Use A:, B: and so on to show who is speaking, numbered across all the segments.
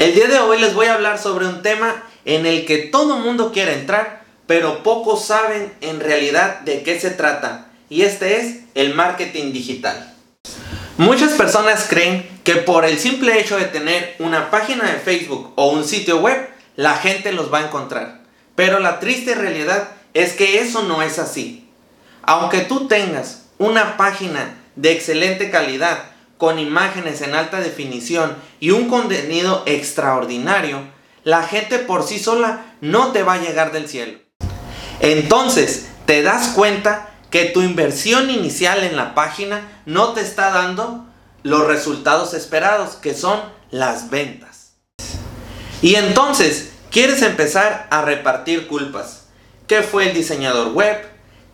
A: El día de hoy les voy a hablar sobre un tema en el que todo mundo quiere entrar, pero pocos saben en realidad de qué se trata, y este es el marketing digital. Muchas personas creen que por el simple hecho de tener una página de Facebook o un sitio web, la gente los va a encontrar. Pero la triste realidad es que eso no es así. Aunque tú tengas una página de excelente calidad, con imágenes en alta definición y un contenido extraordinario, la gente por sí sola no te va a llegar del cielo. Entonces, te das cuenta que tu inversión inicial en la página no te está dando los resultados esperados, que son las ventas. Y entonces, quieres empezar a repartir culpas. ¿Qué fue el diseñador web?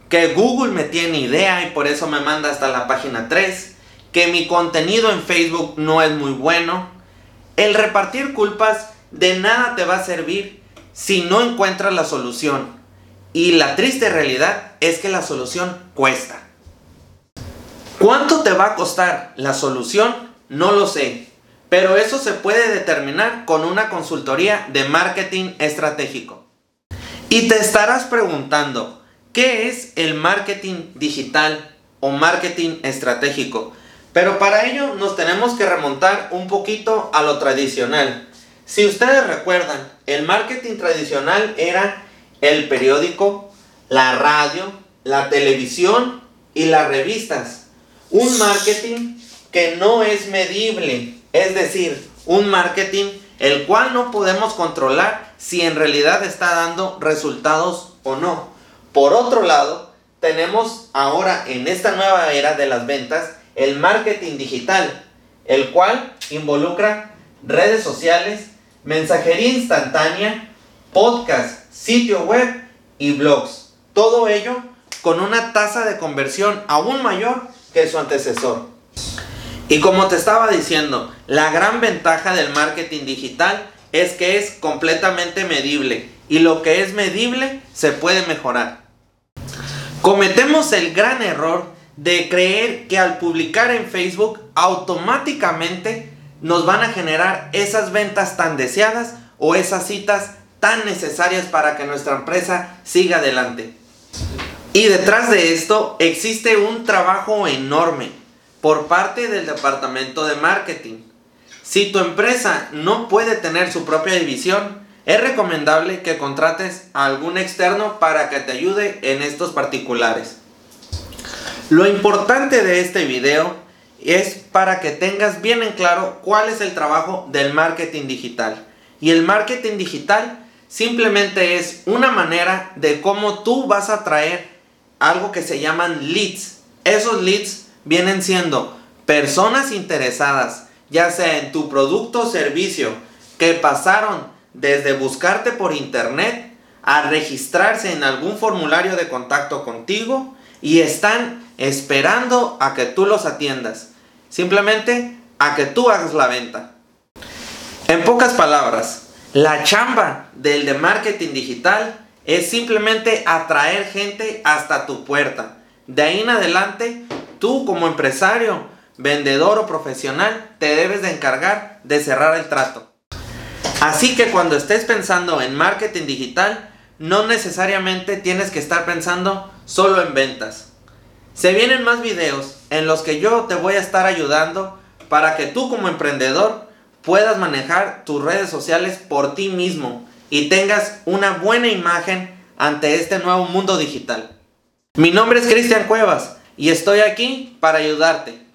A: Que Google me tiene idea y por eso me manda hasta la página 3 que mi contenido en Facebook no es muy bueno. El repartir culpas de nada te va a servir si no encuentras la solución. Y la triste realidad es que la solución cuesta. ¿Cuánto te va a costar la solución? No lo sé. Pero eso se puede determinar con una consultoría de marketing estratégico. Y te estarás preguntando, ¿qué es el marketing digital o marketing estratégico? Pero para ello nos tenemos que remontar un poquito a lo tradicional. Si ustedes recuerdan, el marketing tradicional era el periódico, la radio, la televisión y las revistas. Un marketing que no es medible, es decir, un marketing el cual no podemos controlar si en realidad está dando resultados o no. Por otro lado, tenemos ahora en esta nueva era de las ventas el marketing digital, el cual involucra redes sociales, mensajería instantánea, podcast, sitio web y blogs. Todo ello con una tasa de conversión aún mayor que su antecesor. Y como te estaba diciendo, la gran ventaja del marketing digital es que es completamente medible y lo que es medible se puede mejorar. Cometemos el gran error de creer que al publicar en Facebook automáticamente nos van a generar esas ventas tan deseadas o esas citas tan necesarias para que nuestra empresa siga adelante. Y detrás de esto existe un trabajo enorme por parte del departamento de marketing. Si tu empresa no puede tener su propia división, es recomendable que contrates a algún externo para que te ayude en estos particulares. Lo importante de este video es para que tengas bien en claro cuál es el trabajo del marketing digital. Y el marketing digital simplemente es una manera de cómo tú vas a traer algo que se llaman leads. Esos leads vienen siendo personas interesadas, ya sea en tu producto o servicio, que pasaron desde buscarte por internet a registrarse en algún formulario de contacto contigo y están esperando a que tú los atiendas. Simplemente a que tú hagas la venta. En pocas palabras, la chamba del de marketing digital es simplemente atraer gente hasta tu puerta. De ahí en adelante, tú como empresario, vendedor o profesional, te debes de encargar de cerrar el trato. Así que cuando estés pensando en marketing digital, no necesariamente tienes que estar pensando solo en ventas. Se vienen más videos en los que yo te voy a estar ayudando para que tú como emprendedor puedas manejar tus redes sociales por ti mismo y tengas una buena imagen ante este nuevo mundo digital. Mi nombre es Cristian Cuevas y estoy aquí para ayudarte.